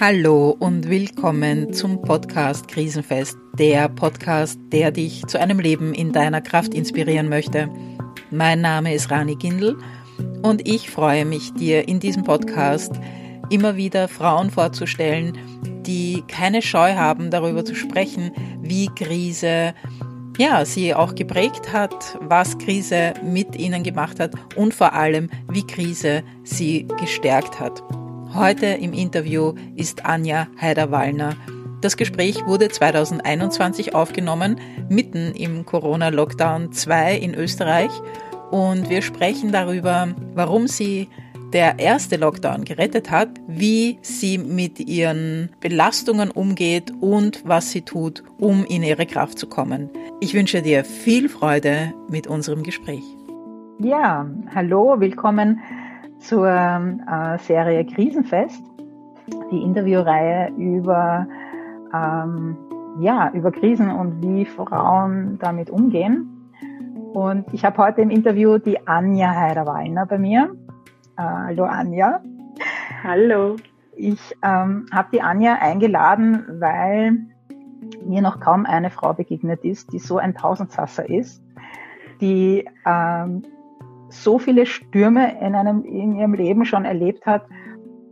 Hallo und willkommen zum Podcast Krisenfest, der Podcast, der dich zu einem Leben in deiner Kraft inspirieren möchte. Mein Name ist Rani Gindel und ich freue mich, dir in diesem Podcast immer wieder Frauen vorzustellen, die keine Scheu haben, darüber zu sprechen, wie Krise ja, sie auch geprägt hat, was Krise mit ihnen gemacht hat und vor allem, wie Krise sie gestärkt hat. Heute im Interview ist Anja Heider-Wallner. Das Gespräch wurde 2021 aufgenommen, mitten im Corona-Lockdown 2 in Österreich. Und wir sprechen darüber, warum sie der erste Lockdown gerettet hat, wie sie mit ihren Belastungen umgeht und was sie tut, um in ihre Kraft zu kommen. Ich wünsche dir viel Freude mit unserem Gespräch. Ja, hallo, willkommen zur äh, Serie Krisenfest, die Interviewreihe über, ähm, ja, über Krisen und wie Frauen damit umgehen. Und ich habe heute im Interview die Anja Heider-Wallner bei mir. Äh, hallo Anja. Hallo. Ich ähm, habe die Anja eingeladen, weil mir noch kaum eine Frau begegnet ist, die so ein Tausendsasser ist, die ähm, so viele Stürme in, einem, in ihrem Leben schon erlebt hat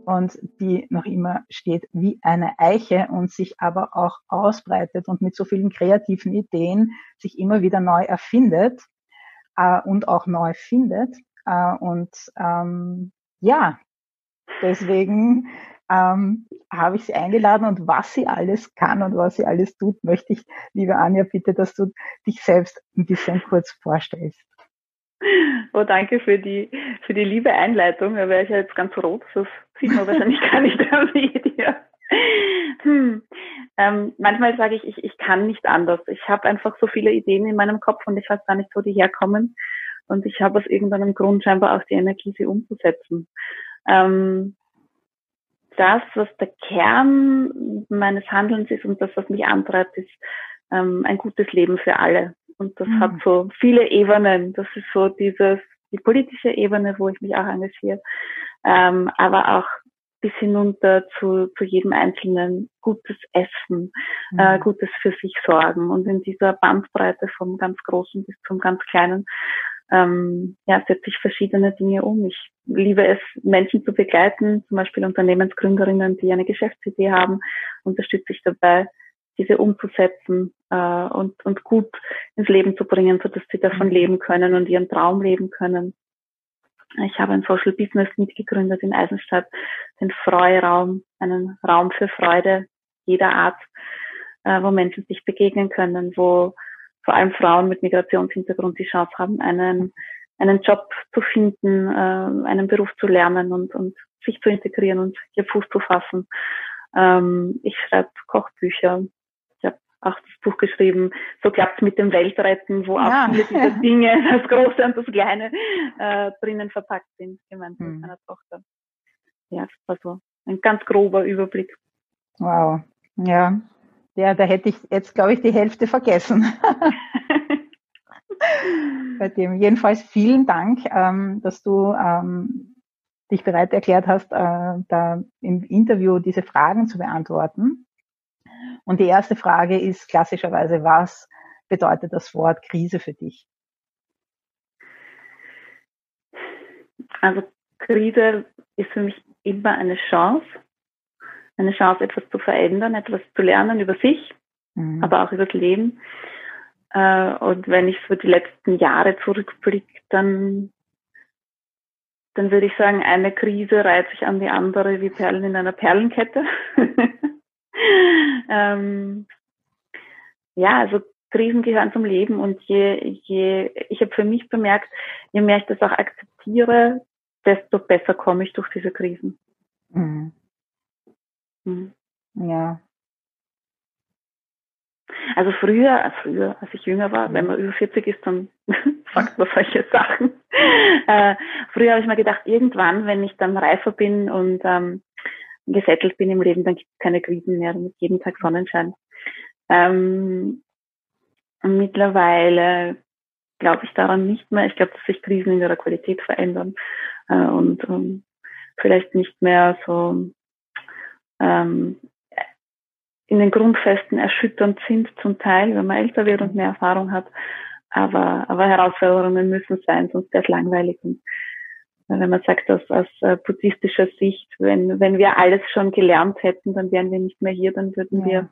und die noch immer steht wie eine Eiche und sich aber auch ausbreitet und mit so vielen kreativen Ideen sich immer wieder neu erfindet äh, und auch neu findet. Äh, und ähm, ja, deswegen ähm, habe ich sie eingeladen und was sie alles kann und was sie alles tut, möchte ich, liebe Anja, bitte, dass du dich selbst ein bisschen kurz vorstellst. Oh, danke für die, für die liebe Einleitung. Da wäre ich ja jetzt ganz rot. Das sieht man wahrscheinlich gar nicht am Video. Hm. Ähm, manchmal sage ich, ich, ich kann nicht anders. Ich habe einfach so viele Ideen in meinem Kopf und ich weiß gar nicht, wo die herkommen. Und ich habe aus irgendeinem Grund scheinbar auch die Energie, sie umzusetzen. Ähm, das, was der Kern meines Handelns ist und das, was mich antreibt, ist ähm, ein gutes Leben für alle. Und das mhm. hat so viele Ebenen. Das ist so dieses, die politische Ebene, wo ich mich auch engagiere, ähm, aber auch bis hinunter zu, zu jedem Einzelnen gutes Essen, mhm. äh, gutes für sich sorgen und in dieser Bandbreite vom ganz Großen bis zum ganz Kleinen ähm, ja, setze ich verschiedene Dinge um. Ich liebe es, Menschen zu begleiten, zum Beispiel Unternehmensgründerinnen, die eine Geschäftsidee haben, unterstütze ich dabei, diese umzusetzen äh, und, und gut ins Leben zu bringen, so dass sie davon mhm. leben können und ihren Traum leben können. Ich habe ein Social Business mitgegründet in Eisenstadt, den Freuraum, einen Raum für Freude jeder Art, äh, wo Menschen sich begegnen können, wo vor allem Frauen mit Migrationshintergrund die Chance haben, einen, einen Job zu finden, äh, einen Beruf zu lernen und, und sich zu integrieren und ihr Fuß zu fassen. Ähm, ich schreibe Kochbücher, auch das Buch geschrieben, so klappt mit dem Weltretten, wo ja. auch viele dieser Dinge, das Große und das Kleine, äh, drinnen verpackt sind, gemeinsam hm. mit meiner Tochter. Ja, das war so ein ganz grober Überblick. Wow, ja. Ja, da hätte ich jetzt, glaube ich, die Hälfte vergessen. Bei dem. Jedenfalls vielen Dank, ähm, dass du ähm, dich bereit erklärt hast, äh, da im Interview diese Fragen zu beantworten. Und die erste Frage ist klassischerweise, was bedeutet das Wort Krise für dich? Also Krise ist für mich immer eine Chance, eine Chance, etwas zu verändern, etwas zu lernen über sich, mhm. aber auch über das Leben. Äh, und wenn ich so die letzten Jahre zurückblicke, dann, dann würde ich sagen, eine Krise reiht sich an die andere wie Perlen in einer Perlenkette. ähm, ja, also Krisen gehören zum Leben und je, je, ich habe für mich bemerkt, je mehr ich das auch akzeptiere, desto besser komme ich durch diese Krisen. Mhm. Mhm. Ja. Also früher, früher, als ich jünger war, wenn man über 40 ist, dann sagt man solche Sachen. Äh, früher habe ich mir gedacht, irgendwann, wenn ich dann reifer bin und ähm, gesettelt bin im Leben, dann gibt es keine Krisen mehr, dann ist jeden Tag Sonnenschein. Ähm, mittlerweile glaube ich daran nicht mehr. Ich glaube, dass sich Krisen in ihrer Qualität verändern äh, und ähm, vielleicht nicht mehr so ähm, in den Grundfesten erschütternd sind zum Teil, wenn man älter wird und mehr Erfahrung hat. Aber, aber Herausforderungen müssen sein, sonst wäre es langweilig. Und wenn man sagt, dass aus äh, buddhistischer Sicht, wenn, wenn wir alles schon gelernt hätten, dann wären wir nicht mehr hier, dann würden ja. wir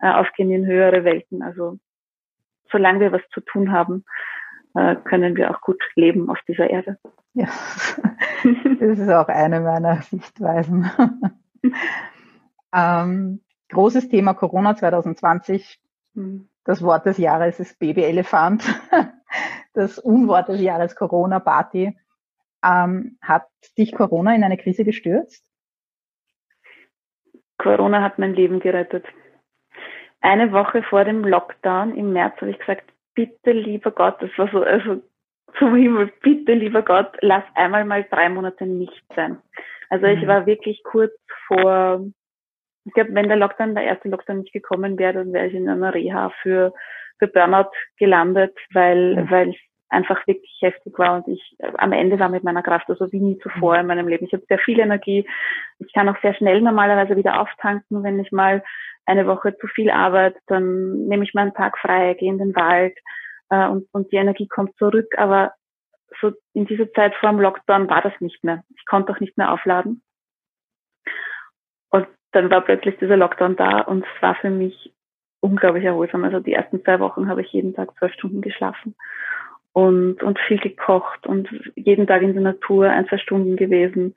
äh, aufgehen in höhere Welten. Also solange wir was zu tun haben, äh, können wir auch gut leben auf dieser Erde. Ja, das ist auch eine meiner Sichtweisen. ähm, großes Thema Corona 2020. Hm. Das Wort des Jahres ist Babyelefant. Das Unwort des Jahres Corona-Party. Ähm, hat dich Corona in eine Krise gestürzt? Corona hat mein Leben gerettet. Eine Woche vor dem Lockdown im März habe ich gesagt, bitte lieber Gott, das war so, also zum Himmel, bitte lieber Gott, lass einmal mal drei Monate nicht sein. Also ich mhm. war wirklich kurz vor, ich glaube, wenn der Lockdown, der erste Lockdown nicht gekommen wäre, dann wäre ich in einer Reha für, für Burnout gelandet, weil, mhm. weil es einfach wirklich heftig war und ich am Ende war mit meiner Kraft, also wie nie zuvor in meinem Leben. Ich habe sehr viel Energie. Ich kann auch sehr schnell normalerweise wieder auftanken, wenn ich mal eine Woche zu viel arbeite, dann nehme ich mal einen Tag frei, gehe in den Wald, äh, und, und die Energie kommt zurück. Aber so in dieser Zeit vor dem Lockdown war das nicht mehr. Ich konnte auch nicht mehr aufladen. Und dann war plötzlich dieser Lockdown da und es war für mich unglaublich erholsam. Also die ersten zwei Wochen habe ich jeden Tag zwölf Stunden geschlafen und, und viel gekocht und jeden Tag in der Natur ein, zwei Stunden gewesen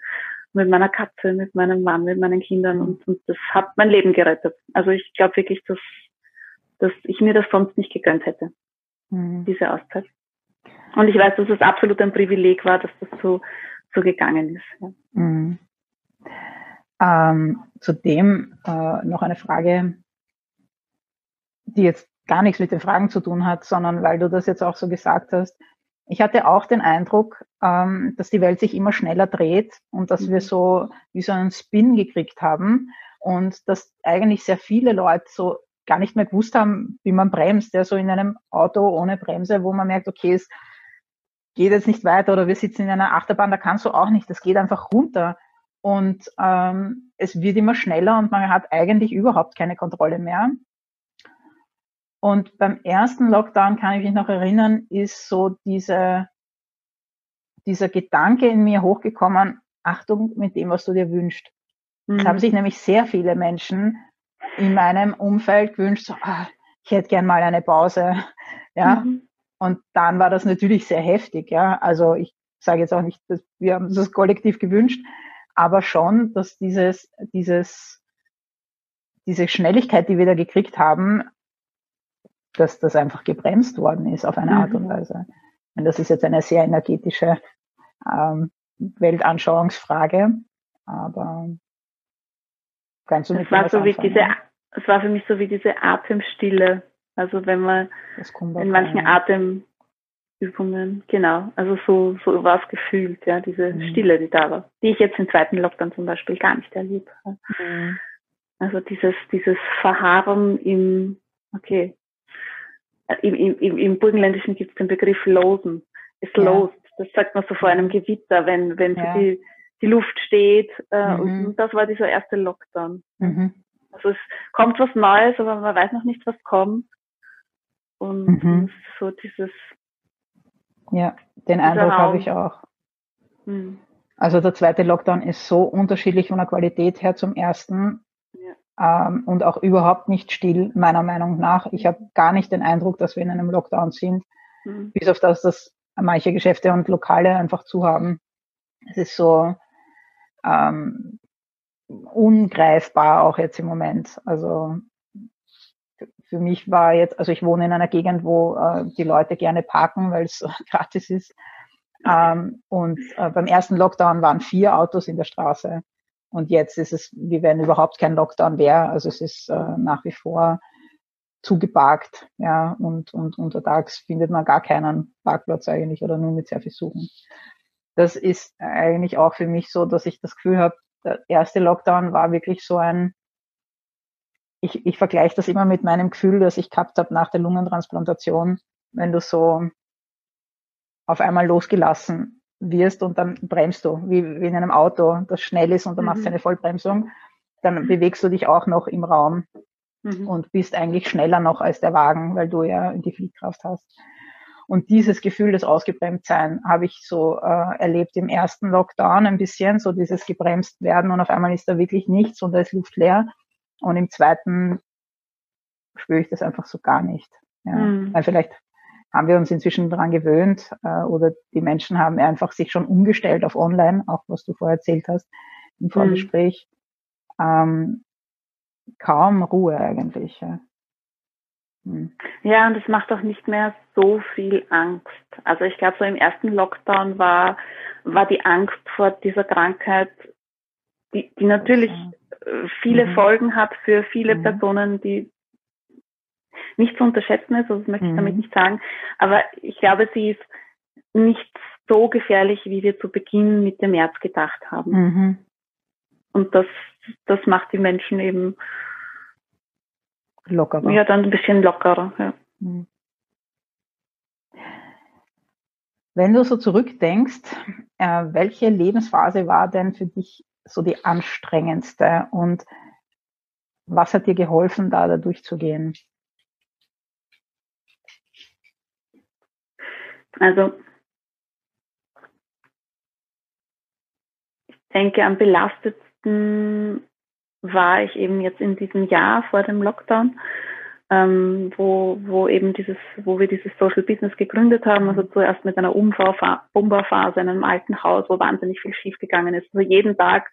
mit meiner Katze, mit meinem Mann, mit meinen Kindern und, und das hat mein Leben gerettet. Also ich glaube wirklich, dass, dass ich mir das sonst nicht gegönnt hätte mhm. diese Auszeit. Und ich weiß, dass es absolut ein Privileg war, dass das so, so gegangen ist. Ja. Mhm. Ähm, zudem äh, noch eine Frage, die jetzt gar nichts mit den Fragen zu tun hat, sondern weil du das jetzt auch so gesagt hast. Ich hatte auch den Eindruck, ähm, dass die Welt sich immer schneller dreht und dass mhm. wir so wie so einen Spin gekriegt haben und dass eigentlich sehr viele Leute so gar nicht mehr gewusst haben, wie man bremst, ja, so in einem Auto ohne Bremse, wo man merkt, okay, es geht jetzt nicht weiter oder wir sitzen in einer Achterbahn, da kannst du auch nicht, das geht einfach runter. Und ähm, es wird immer schneller und man hat eigentlich überhaupt keine Kontrolle mehr. Und beim ersten Lockdown kann ich mich noch erinnern, ist so diese, dieser Gedanke in mir hochgekommen, Achtung mit dem, was du dir wünschst. Mhm. Es haben sich nämlich sehr viele Menschen in meinem Umfeld gewünscht, so, ah, ich hätte gern mal eine Pause. Ja. Mhm. Und dann war das natürlich sehr heftig, ja. Also ich sage jetzt auch nicht, dass wir haben das kollektiv gewünscht, aber schon, dass dieses, dieses, diese Schnelligkeit, die wir da gekriegt haben, dass das einfach gebremst worden ist auf eine mhm. Art und Weise. Und das ist jetzt eine sehr energetische ähm, Weltanschauungsfrage, aber kannst du mit war so wie diese es war für mich so wie diese Atemstille. Also wenn man in manchen Atemübungen, genau, also so, so war es gefühlt, ja, diese mhm. Stille, die da war, die ich jetzt im zweiten Lockdown zum Beispiel gar nicht erlebt habe. Mhm. Also dieses, dieses Verharren im, okay, im, im, im Burgenländischen gibt es den Begriff Losen. Es ja. lost. Das sagt man so vor einem Gewitter, wenn, wenn ja. so die, die Luft steht. Äh, mhm. Und das war dieser erste Lockdown. Mhm. Also es kommt was Neues, aber man weiß noch nicht, was kommt. Und mhm. so dieses. Ja, den Eindruck habe ich auch. Mhm. Also der zweite Lockdown ist so unterschiedlich von der Qualität her zum ersten ja. Ähm, und auch überhaupt nicht still, meiner Meinung nach. Ich habe gar nicht den Eindruck, dass wir in einem Lockdown sind, mhm. bis auf das, dass manche Geschäfte und Lokale einfach zu haben. Es ist so, ähm, ungreifbar auch jetzt im Moment. Also für mich war jetzt, also ich wohne in einer Gegend, wo äh, die Leute gerne parken, weil es gratis ist. Ähm, und äh, beim ersten Lockdown waren vier Autos in der Straße. Und jetzt ist es, wie wenn überhaupt kein Lockdown wäre. Also es ist äh, nach wie vor zugeparkt, ja, und, und untertags findet man gar keinen Parkplatz eigentlich oder nur mit sehr viel Suchen. Das ist eigentlich auch für mich so, dass ich das Gefühl habe, der erste Lockdown war wirklich so ein, ich, ich vergleiche das immer mit meinem Gefühl, das ich gehabt habe nach der Lungentransplantation, wenn du so auf einmal losgelassen wirst und dann bremst du, wie, wie in einem Auto, das schnell ist und dann mhm. machst du eine Vollbremsung. dann bewegst du dich auch noch im Raum mhm. und bist eigentlich schneller noch als der Wagen, weil du ja die Fliehkraft hast. Und dieses Gefühl des Ausgebremstsein habe ich so äh, erlebt im ersten Lockdown ein bisschen, so dieses gebremst werden und auf einmal ist da wirklich nichts und da ist Luft leer. Und im zweiten spüre ich das einfach so gar nicht. Ja. Mhm. Weil vielleicht haben wir uns inzwischen daran gewöhnt äh, oder die Menschen haben einfach sich schon umgestellt auf Online, auch was du vorher erzählt hast im Vorgespräch. Mhm. Ähm, kaum Ruhe eigentlich. Ja. Hm. Ja, und es macht auch nicht mehr so viel Angst. Also ich glaube, so im ersten Lockdown war, war die Angst vor dieser Krankheit, die, die natürlich äh, viele mhm. Folgen hat für viele mhm. Personen, die nicht zu unterschätzen ist, also das möchte ich damit mhm. nicht sagen. Aber ich glaube, sie ist nicht so gefährlich, wie wir zu Beginn mit dem März gedacht haben. Mhm. Und das, das macht die Menschen eben lockerer. Ja, dann ein bisschen lockerer, ja. Mhm. Wenn du so zurückdenkst, äh, welche Lebensphase war denn für dich so die anstrengendste und was hat dir geholfen, da, da durchzugehen? Also ich denke, am belastetsten war ich eben jetzt in diesem Jahr vor dem Lockdown, ähm, wo, wo eben dieses, wo wir dieses Social Business gegründet haben, also zuerst mit einer Umbauphase in einem alten Haus, wo wahnsinnig viel schiefgegangen ist. Also jeden Tag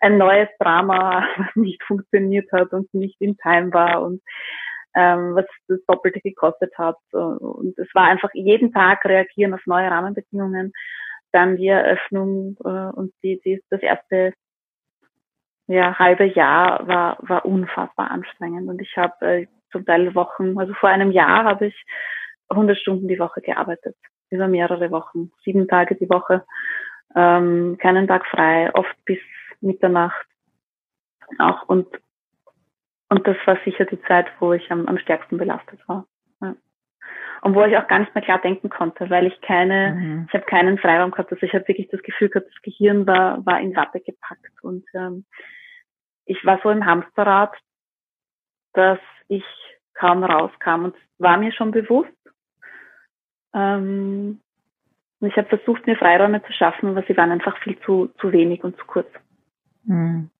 ein neues Drama, was nicht funktioniert hat und nicht in Time war und ähm, was das Doppelte gekostet hat. Und es war einfach jeden Tag reagieren auf neue Rahmenbedingungen. Dann die Eröffnung äh, und die, die, das erste ja, halbe Jahr war, war unfassbar anstrengend. Und ich habe äh, zum Teil Wochen, also vor einem Jahr habe ich 100 Stunden die Woche gearbeitet, über mehrere Wochen, sieben Tage die Woche, ähm, keinen Tag frei, oft bis Mitternacht auch. Und und das war sicher die Zeit, wo ich am, am stärksten belastet war. Ja. Und wo ich auch gar nicht mehr klar denken konnte, weil ich keine, mhm. ich habe keinen Freiraum gehabt. Also ich habe wirklich das Gefühl gehabt, das Gehirn war, war in Watte gepackt. Und ähm, ich war so im Hamsterrad, dass ich kaum rauskam. Und es war mir schon bewusst. Ähm, und ich habe versucht, mir Freiräume zu schaffen, aber sie waren einfach viel zu, zu wenig und zu kurz. Mhm.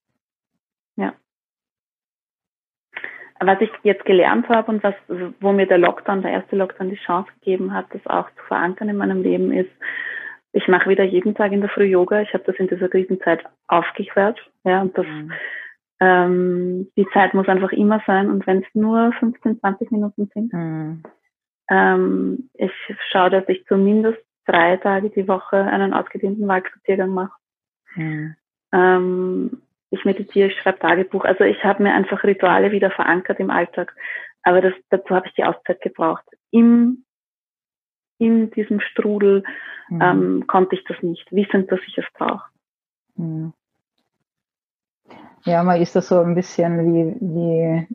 Ja was ich jetzt gelernt habe und was, wo mir der Lockdown, der erste Lockdown die Chance gegeben hat, das auch zu verankern in meinem Leben ist, ich mache wieder jeden Tag in der Früh Yoga. Ich habe das in dieser Krisenzeit aufgehört. Ja, und das, mhm. ähm, die Zeit muss einfach immer sein. Und wenn es nur 15, 20 Minuten sind, mhm. ähm, ich schaue, dass ich zumindest drei Tage die Woche einen ausgedehnten Waldspaziergang mache. Mhm. Ähm, ich meditiere, ich schreibe Tagebuch. Also ich habe mir einfach Rituale wieder verankert im Alltag. Aber das, dazu habe ich die Auszeit gebraucht. Im, in diesem Strudel mhm. ähm, konnte ich das nicht, wissend, dass ich es brauche. Mhm. Ja, man ist da so ein bisschen wie, wie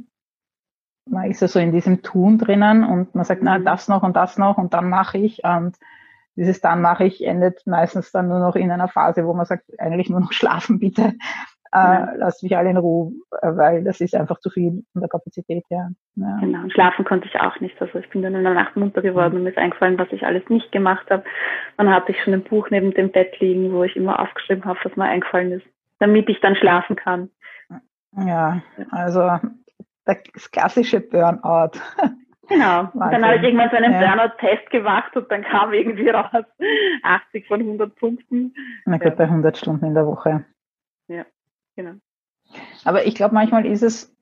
man ist ja so in diesem Tun drinnen und man sagt, mhm. na, das noch und das noch und dann mache ich und dieses dann mache ich endet meistens dann nur noch in einer Phase, wo man sagt, eigentlich nur noch schlafen bitte äh, lasst mich alle in Ruhe, äh, weil das ist einfach zu viel von der Kapazität her. Ja. Genau, und schlafen konnte ich auch nicht. Also ich bin dann in der Nacht munter geworden mhm. und mir ist eingefallen, was ich alles nicht gemacht habe. Dann hatte ich schon ein Buch neben dem Bett liegen, wo ich immer aufgeschrieben habe, was mir eingefallen ist, damit ich dann schlafen kann. Ja, also das klassische Burnout. Genau. Und dann habe ich irgendwann so einen ja. Burnout-Test gemacht und dann kam irgendwie raus 80 von 100 Punkten. Na gut, ja. bei 100 Stunden in der Woche. Ja. Genau. Aber ich glaube, manchmal ist es,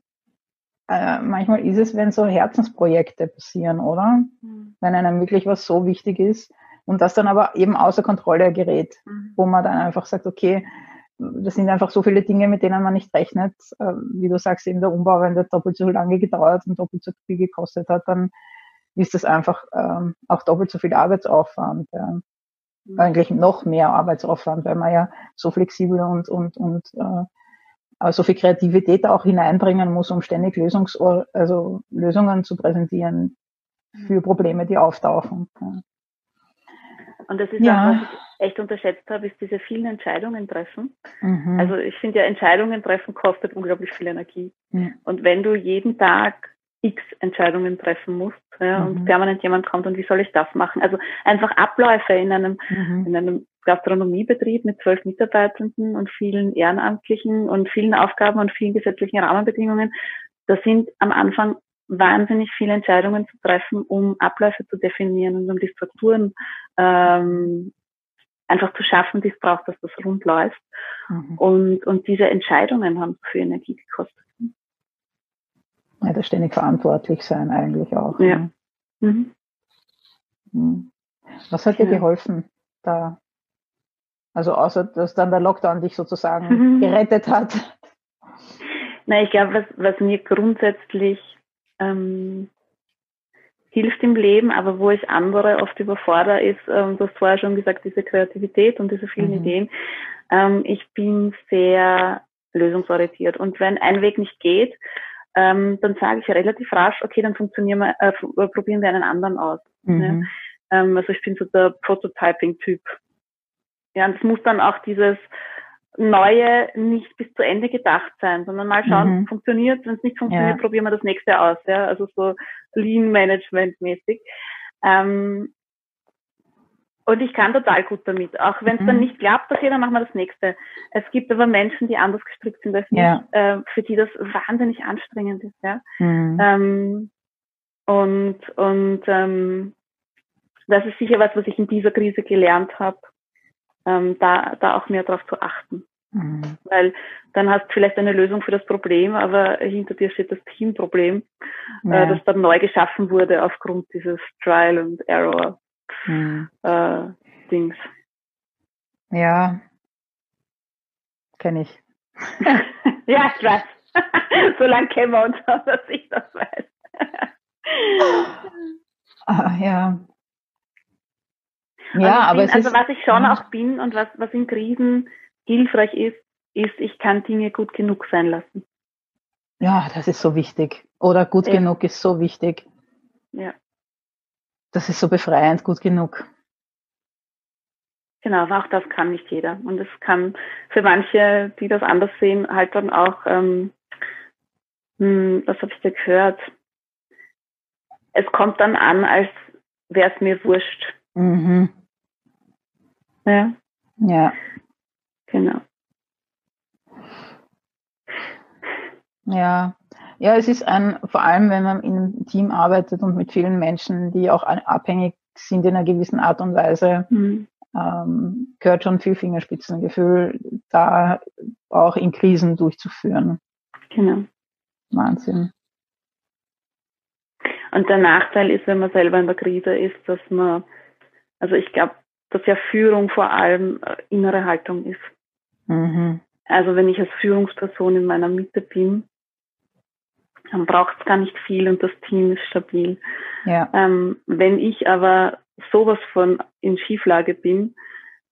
äh, manchmal ist es, wenn so Herzensprojekte passieren, oder? Mhm. Wenn einem wirklich was so wichtig ist und das dann aber eben außer Kontrolle gerät, mhm. wo man dann einfach sagt, okay, das sind einfach so viele Dinge, mit denen man nicht rechnet. Äh, wie du sagst, eben der Umbau, wenn der doppelt so lange gedauert und doppelt so viel gekostet hat, dann ist das einfach ähm, auch doppelt so viel Arbeitsaufwand. Ja. Mhm. Eigentlich noch mehr Arbeitsaufwand, weil man ja so flexibel und, und, und äh, so viel Kreativität auch hineinbringen muss, um ständig Lösungs also Lösungen zu präsentieren für Probleme, die auftauchen. Und das ist ja, auch, was echt unterschätzt habe, ist diese vielen Entscheidungen treffen. Mhm. Also ich finde ja, Entscheidungen treffen kostet unglaublich viel Energie. Ja. Und wenn du jeden Tag x Entscheidungen treffen musst ja, mhm. und permanent jemand kommt und wie soll ich das machen? Also einfach Abläufe in einem, mhm. in einem Gastronomiebetrieb mit zwölf Mitarbeitenden und vielen Ehrenamtlichen und vielen Aufgaben und vielen gesetzlichen Rahmenbedingungen. Da sind am Anfang wahnsinnig viele Entscheidungen zu treffen, um Abläufe zu definieren und um die Strukturen ähm, einfach zu schaffen, die es braucht, dass das rund läuft. Mhm. Und, und diese Entscheidungen haben für Energie gekostet. Ja, das ständig verantwortlich sein eigentlich auch. Ja. Ne? Mhm. mhm. Was hat dir ja. geholfen da? Also außer, dass dann der Lockdown dich sozusagen mhm. gerettet hat. Na, ich glaube, was, was mir grundsätzlich ähm, hilft im Leben, aber wo ich andere oft überfordere, ist, ähm, du hast vorher schon gesagt, diese Kreativität und diese vielen mhm. Ideen. Ähm, ich bin sehr lösungsorientiert und wenn ein Weg nicht geht, ähm, dann sage ich relativ rasch, okay, dann funktionieren wir, äh, äh probieren wir einen anderen aus. Mhm. Ne? Ähm, also ich bin so der Prototyping-Typ. Ja, und es muss dann auch dieses Neue nicht bis zu Ende gedacht sein, sondern mal schauen, mhm. funktioniert. Wenn es nicht funktioniert, ja. probieren wir das nächste aus. Ja, also so Lean Management mäßig. Ähm, und ich kann total gut damit. Auch wenn es mhm. dann nicht klappt, okay, dann machen wir das nächste. Es gibt aber Menschen, die anders gestrickt sind als ja. ich, äh, für die das wahnsinnig anstrengend ist. Ja? Mhm. Ähm, und und ähm, das ist sicher was, was ich in dieser Krise gelernt habe ähm, da, da auch mehr darauf zu achten. Mhm. Weil dann hast du vielleicht eine Lösung für das Problem, aber hinter dir steht das Teamproblem, äh, ja. äh, das dann neu geschaffen wurde aufgrund dieses Trial and Error mhm. äh, Dings. Ja, kenne ich. ja, ich weiß. so lange kennen wir uns, dass ich das weiß. ah, ja, ja, also, aber bin, also was ich schon auch bin und was, was in Krisen hilfreich ist, ist, ich kann Dinge gut genug sein lassen. Ja, das ist so wichtig. Oder gut ja. genug ist so wichtig. Ja. Das ist so befreiend, gut genug. Genau, aber auch das kann nicht jeder. Und es kann für manche, die das anders sehen, halt dann auch, ähm, hm, was habe ich da gehört? Es kommt dann an, als wäre es mir wurscht. Mhm. Ja. Ja. Genau. Ja. Ja, es ist ein, vor allem wenn man in einem Team arbeitet und mit vielen Menschen, die auch abhängig sind in einer gewissen Art und Weise, mhm. ähm, gehört schon viel Fingerspitzengefühl, da auch in Krisen durchzuführen. Genau. Wahnsinn. Und der Nachteil ist, wenn man selber in der Krise ist, dass man, also ich glaube, dass ja Führung vor allem äh, innere Haltung ist. Mhm. Also wenn ich als Führungsperson in meiner Mitte bin, dann braucht es gar nicht viel und das Team ist stabil. Ja. Ähm, wenn ich aber sowas von in Schieflage bin,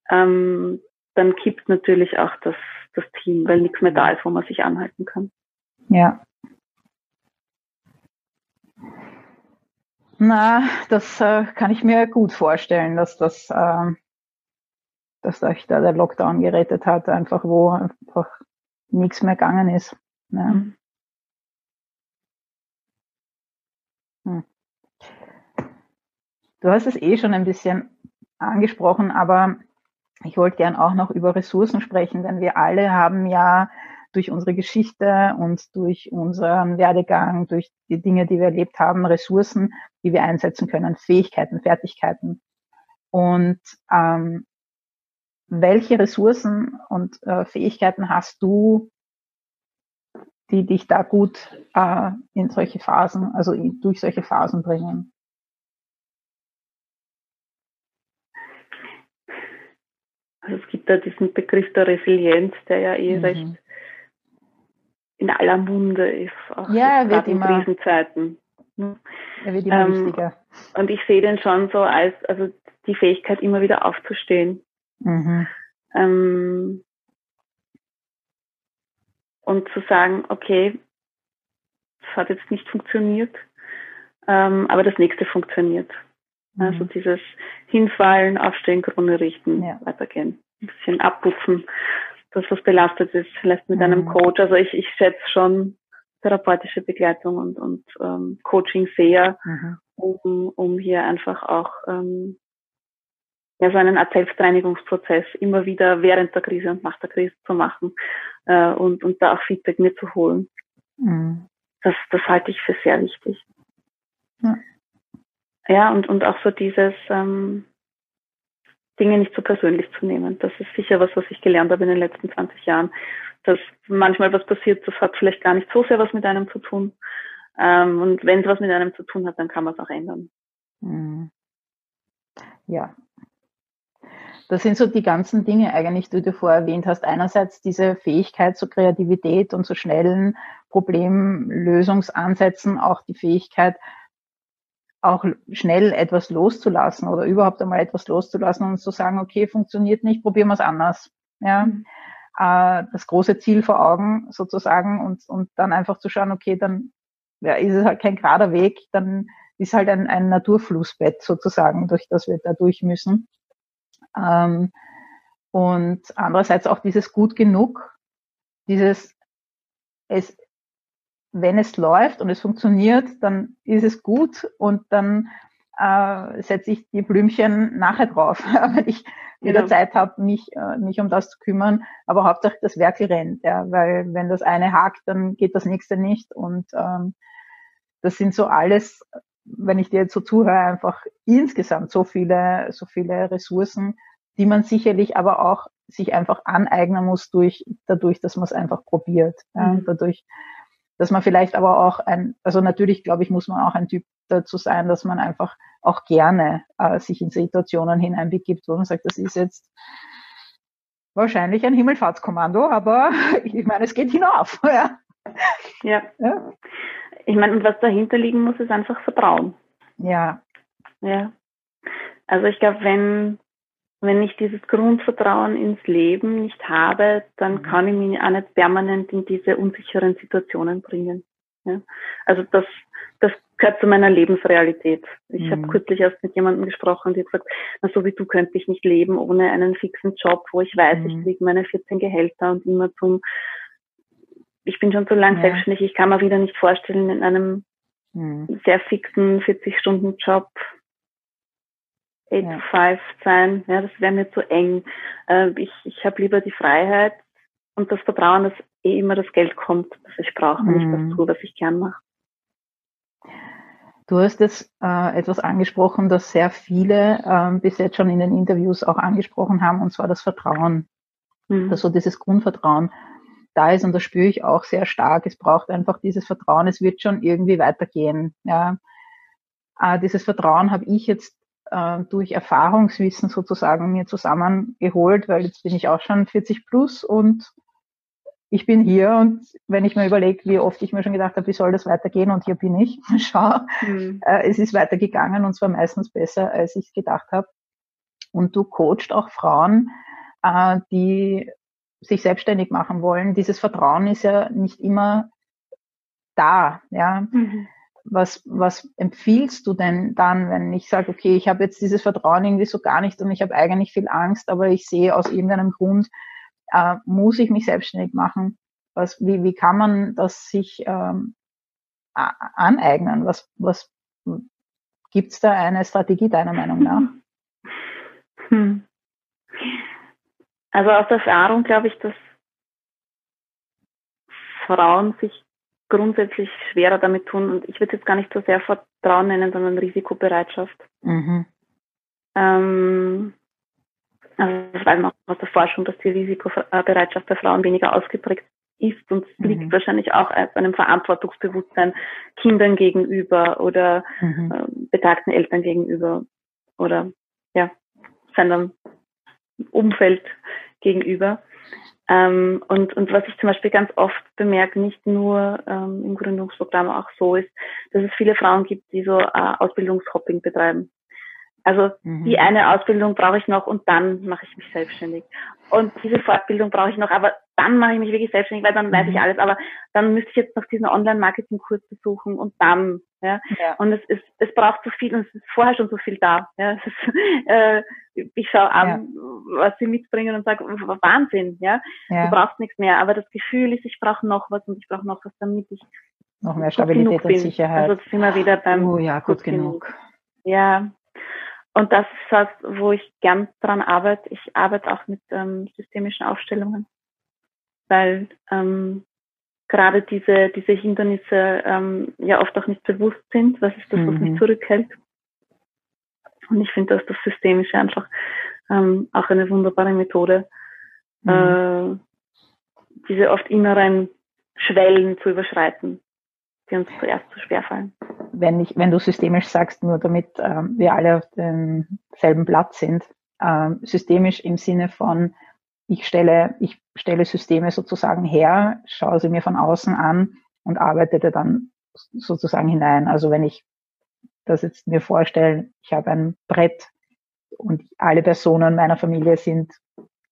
ähm, dann kippt natürlich auch das, das Team, weil nichts mehr da ist, wo man sich anhalten kann. Ja. Na, das äh, kann ich mir gut vorstellen, dass das, äh, dass euch da der Lockdown gerettet hat, einfach wo einfach nichts mehr gegangen ist. Ja. Mhm. Hm. Du hast es eh schon ein bisschen angesprochen, aber ich wollte gern auch noch über Ressourcen sprechen, denn wir alle haben ja durch unsere Geschichte und durch unseren Werdegang, durch die Dinge, die wir erlebt haben, Ressourcen, die wir einsetzen können, Fähigkeiten, Fertigkeiten. Und ähm, welche Ressourcen und äh, Fähigkeiten hast du, die dich da gut äh, in solche Phasen, also in, durch solche Phasen bringen? Also es gibt da diesen Begriff der Resilienz, der ja eh mhm. recht in aller Munde ist, auch ja, er wird in immer, Krisenzeiten. Er wird immer ähm, wichtiger. Und ich sehe den schon so als, also die Fähigkeit, immer wieder aufzustehen. Mhm. Ähm, und zu sagen, okay, das hat jetzt nicht funktioniert, ähm, aber das nächste funktioniert. Also dieses Hinfallen, Aufstehen, Krone richten, ja. weitergehen. Ein bisschen abputzen, das was belastet ist, vielleicht mit mhm. einem Coach. Also ich, ich schätze schon therapeutische Begleitung und, und ähm, Coaching sehr, mhm. um, um hier einfach auch ähm, ja, so einen Art Selbstreinigungsprozess immer wieder während der Krise und nach der Krise zu machen äh, und, und da auch Feedback mir zu holen. Mhm. Das, das halte ich für sehr wichtig. Ja, ja und, und auch so dieses ähm, Dinge nicht so persönlich zu nehmen. Das ist sicher was, was ich gelernt habe in den letzten 20 Jahren. Dass manchmal was passiert, das hat vielleicht gar nicht so sehr was mit einem zu tun. Ähm, und wenn es was mit einem zu tun hat, dann kann man es auch ändern. Mhm. Ja, das sind so die ganzen Dinge eigentlich, die du vorher erwähnt hast. Einerseits diese Fähigkeit zur Kreativität und zu schnellen Problemlösungsansätzen, auch die Fähigkeit, auch schnell etwas loszulassen oder überhaupt einmal etwas loszulassen und zu sagen, okay, funktioniert nicht, probieren wir es anders. Ja. Mhm. Äh, das große Ziel vor Augen sozusagen und, und dann einfach zu schauen, okay, dann ja, ist es halt kein gerader Weg, dann ist halt ein, ein Naturflussbett sozusagen, durch das wir da durch müssen. Ähm, und andererseits auch dieses gut genug, dieses, es, wenn es läuft und es funktioniert, dann ist es gut und dann äh, setze ich die Blümchen nachher drauf, wenn ich wieder genau. Zeit habe, mich, äh, mich um das zu kümmern. Aber hauptsächlich das Werkel rennt, ja, weil wenn das eine hakt, dann geht das nächste nicht. Und ähm, das sind so alles wenn ich dir jetzt so zuhöre, einfach insgesamt so viele, so viele Ressourcen, die man sicherlich aber auch sich einfach aneignen muss durch, dadurch, dass man es einfach probiert. Ja, mhm. dadurch, dass man vielleicht aber auch ein, also natürlich glaube ich, muss man auch ein Typ dazu sein, dass man einfach auch gerne äh, sich in Situationen hineinbegibt, wo man sagt, das ist jetzt wahrscheinlich ein Himmelfahrtskommando, aber ich meine, es geht hinauf. Ja. ja. ja. Ich meine, und was dahinter liegen muss, ist einfach Vertrauen. Ja. Ja. Also ich glaube, wenn, wenn ich dieses Grundvertrauen ins Leben nicht habe, dann mhm. kann ich mich auch nicht permanent in diese unsicheren Situationen bringen. Ja? Also das, das gehört zu meiner Lebensrealität. Ich mhm. habe kürzlich erst mit jemandem gesprochen, die hat gesagt, na, so wie du könnte ich nicht leben ohne einen fixen Job, wo ich weiß, mhm. ich kriege meine 14 Gehälter und immer zum ich bin schon so lang ja. selbstständig, ich kann mir wieder nicht vorstellen, in einem mhm. sehr fixen 40-Stunden-Job 8 ja. to 5 sein. Ja, das wäre mir zu eng. Äh, ich ich habe lieber die Freiheit und das Vertrauen, dass eh immer das Geld kommt, das ich brauche, wenn mhm. ich das mhm. tue, was ich gern mache. Du hast jetzt äh, etwas angesprochen, das sehr viele ähm, bis jetzt schon in den Interviews auch angesprochen haben, und zwar das Vertrauen. Mhm. Also dieses Grundvertrauen da ist, und das spüre ich auch sehr stark, es braucht einfach dieses Vertrauen, es wird schon irgendwie weitergehen. Ja. Äh, dieses Vertrauen habe ich jetzt äh, durch Erfahrungswissen sozusagen mir zusammengeholt, weil jetzt bin ich auch schon 40 plus und ich bin hier und wenn ich mir überlege, wie oft ich mir schon gedacht habe, wie soll das weitergehen und hier bin ich, schau, mhm. äh, es ist weitergegangen und zwar meistens besser, als ich gedacht habe. Und du coachst auch Frauen, äh, die sich selbstständig machen wollen, dieses Vertrauen ist ja nicht immer da. Ja. Mhm. Was, was empfiehlst du denn dann, wenn ich sage, okay, ich habe jetzt dieses Vertrauen irgendwie so gar nicht und ich habe eigentlich viel Angst, aber ich sehe aus irgendeinem Grund, äh, muss ich mich selbstständig machen? Was, wie, wie kann man das sich ähm, aneignen? Was, was gibt's da eine Strategie deiner Meinung nach? Hm. Also aus Erfahrung glaube ich, dass Frauen sich grundsätzlich schwerer damit tun und ich würde jetzt gar nicht so sehr Vertrauen nennen, sondern Risikobereitschaft. Mhm. Ähm, also das weiß man auch aus der Forschung, dass die Risikobereitschaft bei Frauen weniger ausgeprägt ist und es mhm. liegt wahrscheinlich auch an einem Verantwortungsbewusstsein Kindern gegenüber oder mhm. äh, betagten Eltern gegenüber oder ja, seinem Umfeld gegenüber. Ähm, und, und was ich zum Beispiel ganz oft bemerke, nicht nur ähm, im Gründungsprogramm auch so ist, dass es viele Frauen gibt, die so äh, Ausbildungshopping betreiben. Also mhm. die eine Ausbildung brauche ich noch und dann mache ich mich selbstständig. Und diese Fortbildung brauche ich noch, aber dann mache ich mich wirklich selbstständig, weil dann weiß ich mhm. alles. Aber dann müsste ich jetzt noch diesen Online-Marketing-Kurs besuchen und dann, ja. ja. Und es ist, es braucht so viel und es ist vorher schon so viel da. Ja. Ist, äh, ich schaue an, ja. was sie mitbringen und sage, Wahnsinn, ja. ja. Du brauchst nichts mehr. Aber das Gefühl ist, ich brauche noch was und ich brauche noch was, damit ich noch mehr Stabilität und Sicherheit. Also sind wir wieder beim oh ja, gut, gut genug. genug. Ja, und das ist was, wo ich gern dran arbeite. Ich arbeite auch mit ähm, systemischen Aufstellungen, weil ähm, gerade diese, diese Hindernisse ähm, ja oft auch nicht bewusst sind. Was ist das, was mhm. mich zurückhält? Und ich finde, dass das Systemische einfach ähm, auch eine wunderbare Methode, mhm. äh, diese oft inneren Schwellen zu überschreiten die uns zuerst zu schwer fallen. Wenn, ich, wenn du systemisch sagst, nur damit ähm, wir alle auf demselben Platz sind, ähm, systemisch im Sinne von, ich stelle, ich stelle Systeme sozusagen her, schaue sie mir von außen an und arbeite da dann sozusagen hinein. Also wenn ich das jetzt mir vorstelle, ich habe ein Brett und alle Personen meiner Familie sind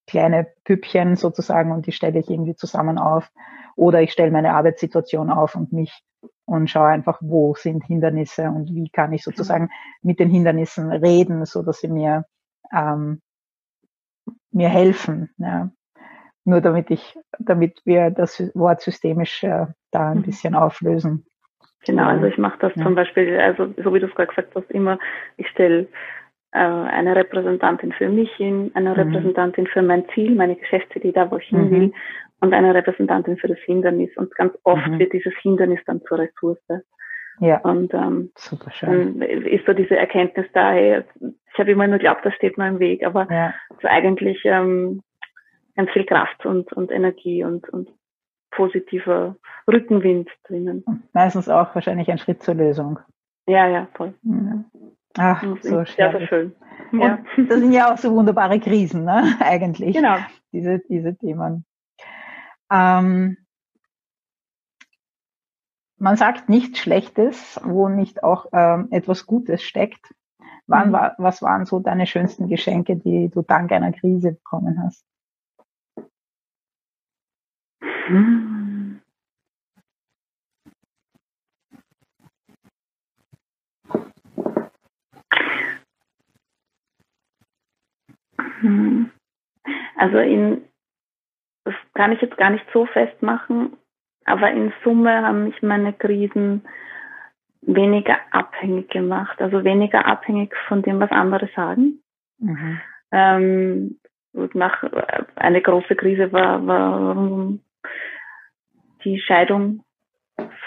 kleine Püppchen sozusagen und die stelle ich irgendwie zusammen auf. Oder ich stelle meine Arbeitssituation auf und mich und schaue einfach, wo sind Hindernisse und wie kann ich sozusagen mit den Hindernissen reden, so dass sie mir ähm, mir helfen. Ja. Nur damit ich, damit wir das Wort systemisch äh, da ein mhm. bisschen auflösen. Genau, also ich mache das ja. zum Beispiel, also so wie du es gerade gesagt hast, immer, ich stelle äh, eine Repräsentantin für mich hin, eine mhm. Repräsentantin für mein Ziel, meine Geschäftsidee, da wo ich hin will, mhm und eine Repräsentantin für das Hindernis. Und ganz oft mhm. wird dieses Hindernis dann zur Ressource. Ja. Und ähm, dann ist so diese Erkenntnis da, hey, ich habe immer nur geglaubt, das steht mir im Weg, aber ja. so eigentlich ähm, ganz viel Kraft und, und Energie und, und positiver Rückenwind drinnen. meistens auch wahrscheinlich ein Schritt zur Lösung. Ja, ja, voll. Ja. Ach, so schön. Sehr, sehr schön. Ja. das sind ja auch so wunderbare Krisen, ne? eigentlich. Genau. Diese, diese Themen. Ähm, man sagt nichts Schlechtes, wo nicht auch ähm, etwas Gutes steckt. Wann mhm. war, was waren so deine schönsten Geschenke, die du dank einer Krise bekommen hast? Mhm. Also in das kann ich jetzt gar nicht so festmachen, aber in Summe haben mich meine Krisen weniger abhängig gemacht, also weniger abhängig von dem, was andere sagen. Mhm. Ähm, nach, eine große Krise war, war die Scheidung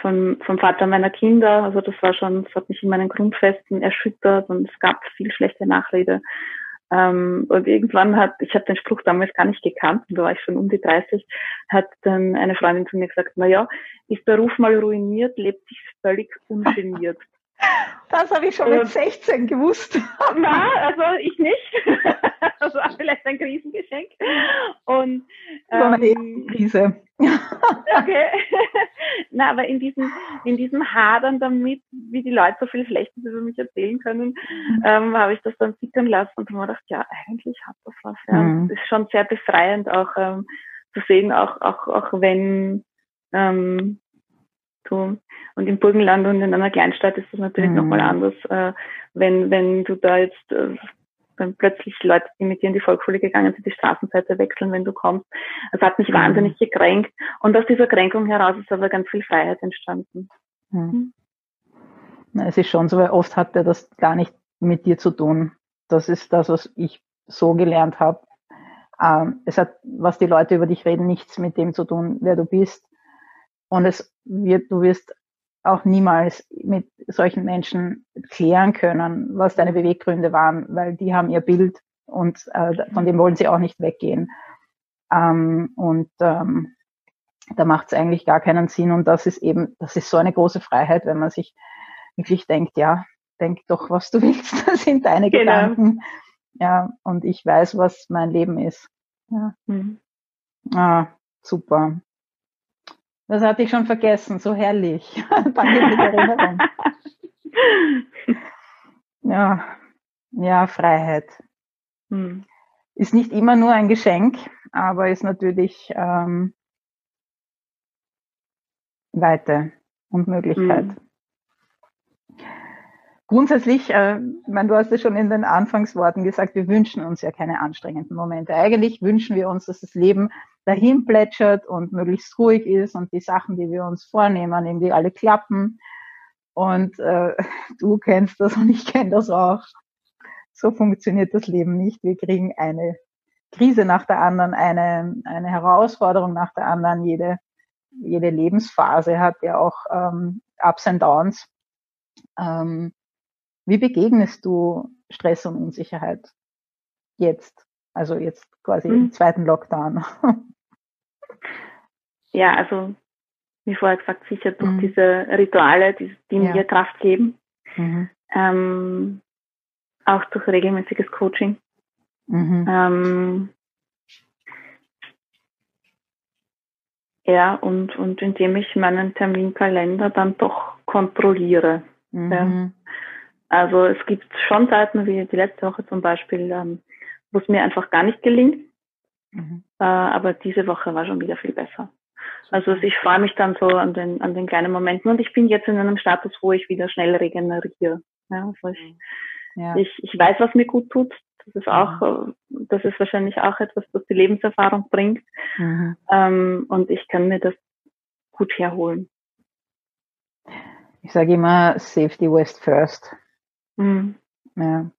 von, vom Vater meiner Kinder. Also das war schon, das hat mich in meinen Grundfesten erschüttert und es gab viel schlechte Nachrede. Ähm, und irgendwann hat, ich habe den Spruch damals gar nicht gekannt, da war ich schon um die 30, hat dann eine Freundin zu mir gesagt, na ja, ist der Ruf mal ruiniert, lebt sich völlig ungeniert. Das habe ich schon mit 16 gewusst. Na, also ich nicht. Das war vielleicht ein Krisengeschenk. Und ähm, so Krise. okay. Na, aber in diesem, in diesem Hadern damit, wie die Leute so viel Schlechtes über mich erzählen können, mhm. ähm, habe ich das dann sickern lassen und habe mir gedacht, ja, eigentlich hat das was. Ja. Mhm. Das ist schon sehr befreiend auch ähm, zu sehen, auch, auch, auch wenn ähm, du und im Burgenland und in einer Kleinstadt ist das natürlich mhm. nochmal anders, äh, wenn, wenn du da jetzt äh, wenn plötzlich Leute, die mit dir in die Volksschule gegangen sind, die Straßenseite wechseln, wenn du kommst. Es hat mich mhm. wahnsinnig gekränkt. Und aus dieser Kränkung heraus ist aber ganz viel Freiheit entstanden. Mhm. Es ist schon so, weil oft hat er das gar nicht mit dir zu tun. Das ist das, was ich so gelernt habe. Ähm, es hat, was die Leute über dich reden, nichts mit dem zu tun, wer du bist. Und es wird, du wirst auch niemals mit solchen Menschen klären können, was deine Beweggründe waren, weil die haben ihr Bild und äh, von dem wollen sie auch nicht weggehen. Ähm, und ähm, da macht es eigentlich gar keinen Sinn. Und das ist eben, das ist so eine große Freiheit, wenn man sich wirklich denkt, ja, denk doch, was du willst, das sind deine genau. Gedanken. Ja, und ich weiß, was mein Leben ist. Ja. Mhm. Ah, super. Das hatte ich schon vergessen, so herrlich. Danke für die Erinnerung. ja, ja, Freiheit. Hm. Ist nicht immer nur ein Geschenk, aber ist natürlich ähm, Weite und Möglichkeit. Mhm. Grundsätzlich, äh, ich meine, du hast es schon in den Anfangsworten gesagt, wir wünschen uns ja keine anstrengenden Momente. Eigentlich wünschen wir uns, dass das Leben dahin plätschert und möglichst ruhig ist und die Sachen, die wir uns vornehmen, irgendwie alle klappen. Und äh, du kennst das und ich kenne das auch. So funktioniert das Leben nicht. Wir kriegen eine Krise nach der anderen, eine, eine Herausforderung nach der anderen. Jede, jede Lebensphase hat ja auch ähm, Ups und Downs. Ähm, wie begegnest du Stress und Unsicherheit jetzt? Also jetzt quasi hm. im zweiten Lockdown. Ja, also wie vorher gesagt, sicher durch mhm. diese Rituale, die, die ja. mir Kraft geben. Mhm. Ähm, auch durch regelmäßiges Coaching. Mhm. Ähm, ja, und, und indem ich meinen Terminkalender dann doch kontrolliere. Ja. Mhm. Also es gibt schon Zeiten, wie die letzte Woche zum Beispiel, ähm, wo es mir einfach gar nicht gelingt. Mhm. Äh, aber diese Woche war schon wieder viel besser. Also ich freue mich dann so an den, an den kleinen Momenten und ich bin jetzt in einem Status, wo ich wieder schnell regeneriere. Ja, also ich, ja. ich, ich weiß, was mir gut tut. Das ist auch, mhm. das ist wahrscheinlich auch etwas, was die Lebenserfahrung bringt. Mhm. Ähm, und ich kann mir das gut herholen. Ich sage immer Safety West First. Mhm. Ja.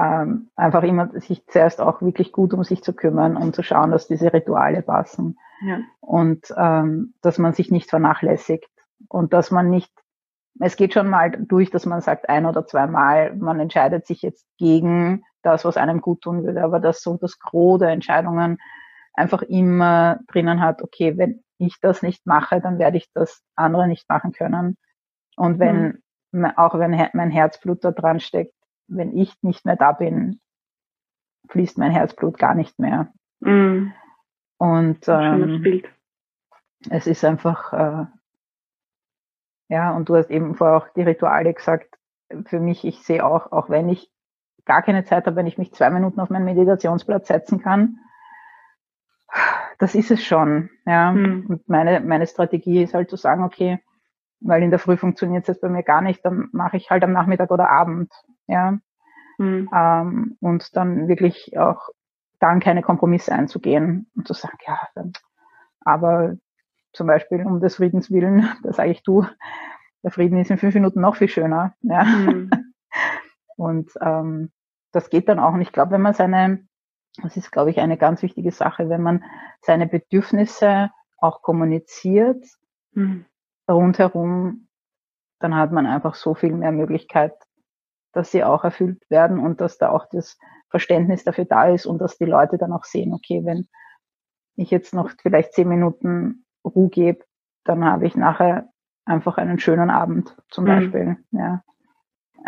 Ähm, einfach immer sich zuerst auch wirklich gut um sich zu kümmern und zu schauen, dass diese Rituale passen. Ja. Und ähm, dass man sich nicht vernachlässigt und dass man nicht, es geht schon mal durch, dass man sagt ein oder zweimal, man entscheidet sich jetzt gegen das, was einem gut tun würde, aber dass so das Gros der Entscheidungen einfach immer drinnen hat, okay, wenn ich das nicht mache, dann werde ich das andere nicht machen können. Und wenn, mhm. auch wenn mein Herzblut da dran steckt, wenn ich nicht mehr da bin, fließt mein Herzblut gar nicht mehr. Mhm. Und ähm, es ist einfach, äh, ja, und du hast eben vorher auch die Rituale gesagt. Für mich, ich sehe auch, auch wenn ich gar keine Zeit habe, wenn ich mich zwei Minuten auf meinen Meditationsplatz setzen kann, das ist es schon. Ja. Mhm. Und meine, meine Strategie ist halt zu sagen, okay, weil in der Früh funktioniert es jetzt bei mir gar nicht, dann mache ich halt am Nachmittag oder Abend. Ja. Mhm. Ähm, und dann wirklich auch dann keine Kompromisse einzugehen und zu sagen, ja, aber zum Beispiel um des Friedens willen, da sage ich du, der Frieden ist in fünf Minuten noch viel schöner. Ja. Mhm. Und ähm, das geht dann auch. Und ich glaube, wenn man seine, das ist, glaube ich, eine ganz wichtige Sache, wenn man seine Bedürfnisse auch kommuniziert mhm. rundherum, dann hat man einfach so viel mehr Möglichkeit, dass sie auch erfüllt werden und dass da auch das Verständnis dafür da ist und dass die Leute dann auch sehen, okay, wenn ich jetzt noch vielleicht zehn Minuten Ruhe gebe, dann habe ich nachher einfach einen schönen Abend zum mhm. Beispiel. Ja.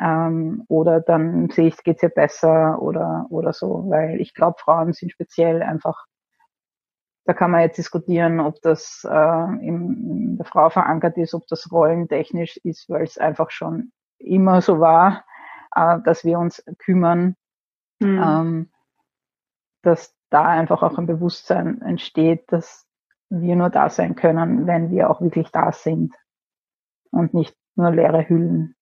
Ähm, oder dann sehe ich, geht's ihr besser oder, oder so, weil ich glaube, Frauen sind speziell einfach, da kann man jetzt diskutieren, ob das äh, in, in der Frau verankert ist, ob das rollentechnisch ist, weil es einfach schon immer so war, äh, dass wir uns kümmern Mhm. Ähm, dass da einfach auch ein Bewusstsein entsteht, dass wir nur da sein können, wenn wir auch wirklich da sind und nicht nur leere Hüllen,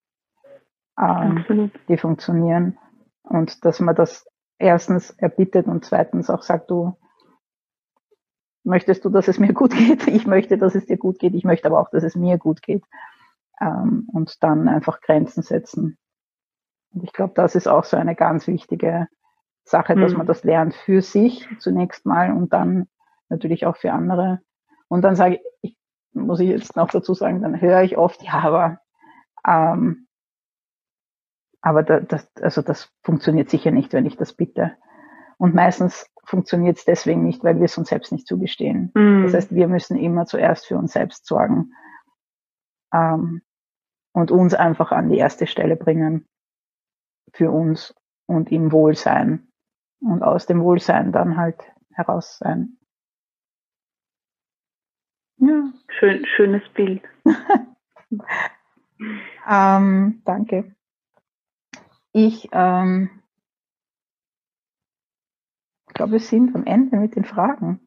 ähm, die funktionieren. Und dass man das erstens erbittet und zweitens auch sagt, du möchtest du, dass es mir gut geht? Ich möchte, dass es dir gut geht. Ich möchte aber auch, dass es mir gut geht. Ähm, und dann einfach Grenzen setzen. Und ich glaube, das ist auch so eine ganz wichtige Sache, dass mhm. man das lernt für sich zunächst mal und dann natürlich auch für andere. Und dann sage ich, muss ich jetzt noch dazu sagen, dann höre ich oft, ja, aber, ähm, aber da, das, also das funktioniert sicher nicht, wenn ich das bitte. Und meistens funktioniert es deswegen nicht, weil wir es uns selbst nicht zugestehen. Mhm. Das heißt, wir müssen immer zuerst für uns selbst sorgen ähm, und uns einfach an die erste Stelle bringen für uns und im Wohlsein und aus dem Wohlsein dann halt heraus sein. Ja. Schön, schönes Bild. ähm, danke. Ich, ähm, glaube, wir sind am Ende mit den Fragen.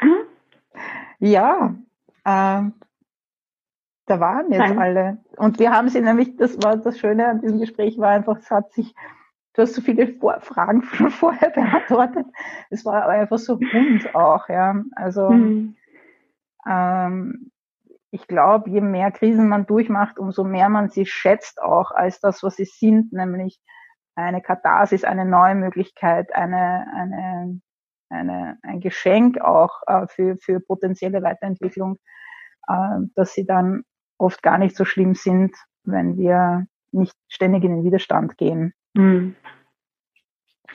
Mhm. Ja, äh, da waren jetzt Nein. alle. Und wir haben sie nämlich, das war das Schöne an diesem Gespräch, war einfach, es hat sich, du hast so viele Vor Fragen schon vorher beantwortet. Es war aber einfach so rund auch, ja. Also, mhm. ähm, ich glaube, je mehr Krisen man durchmacht, umso mehr man sie schätzt auch als das, was sie sind, nämlich eine Katharsis, eine neue Möglichkeit, eine, eine, eine, ein Geschenk auch äh, für, für potenzielle Weiterentwicklung, äh, dass sie dann oft gar nicht so schlimm sind, wenn wir nicht ständig in den Widerstand gehen. Mhm.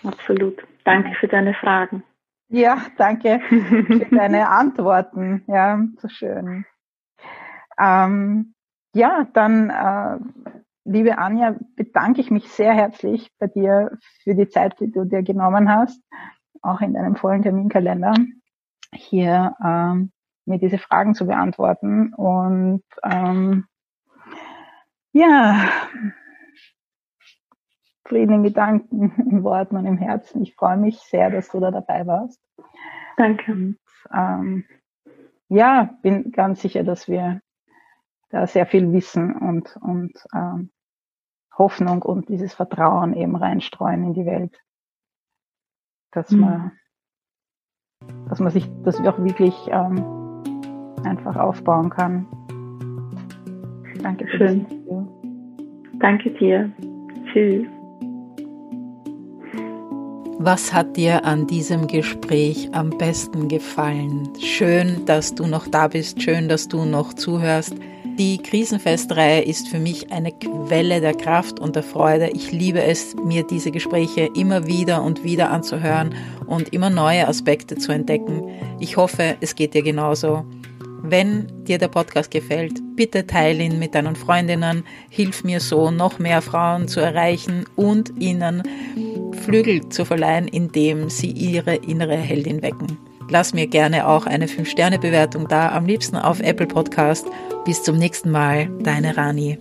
Absolut. Danke für deine Fragen. Ja, danke für deine Antworten. Ja, so schön. Ähm, ja, dann, äh, liebe Anja, bedanke ich mich sehr herzlich bei dir für die Zeit, die du dir genommen hast, auch in deinem vollen Terminkalender, hier ähm, mir diese Fragen zu beantworten. Und ähm, ja, Frieden in Gedanken, in Worten und im Herzen. Ich freue mich sehr, dass du da dabei warst. Danke. Und, ähm, ja, bin ganz sicher, dass wir da sehr viel Wissen und, und ähm, Hoffnung und dieses Vertrauen eben reinstreuen in die Welt. Dass mhm. man, dass man sich das auch wirklich ähm, einfach aufbauen kann. Danke Schön. Danke dir. Tschüss. Was hat dir an diesem Gespräch am besten gefallen? Schön, dass du noch da bist, schön, dass du noch zuhörst. Die Krisenfestreihe ist für mich eine Quelle der Kraft und der Freude. Ich liebe es, mir diese Gespräche immer wieder und wieder anzuhören und immer neue Aspekte zu entdecken. Ich hoffe, es geht dir genauso. Wenn dir der Podcast gefällt, bitte teile ihn mit deinen Freundinnen. Hilf mir so, noch mehr Frauen zu erreichen und ihnen Flügel zu verleihen, indem sie ihre innere Heldin wecken. Lass mir gerne auch eine 5-Sterne-Bewertung da, am liebsten auf Apple Podcast. Bis zum nächsten Mal, deine Rani.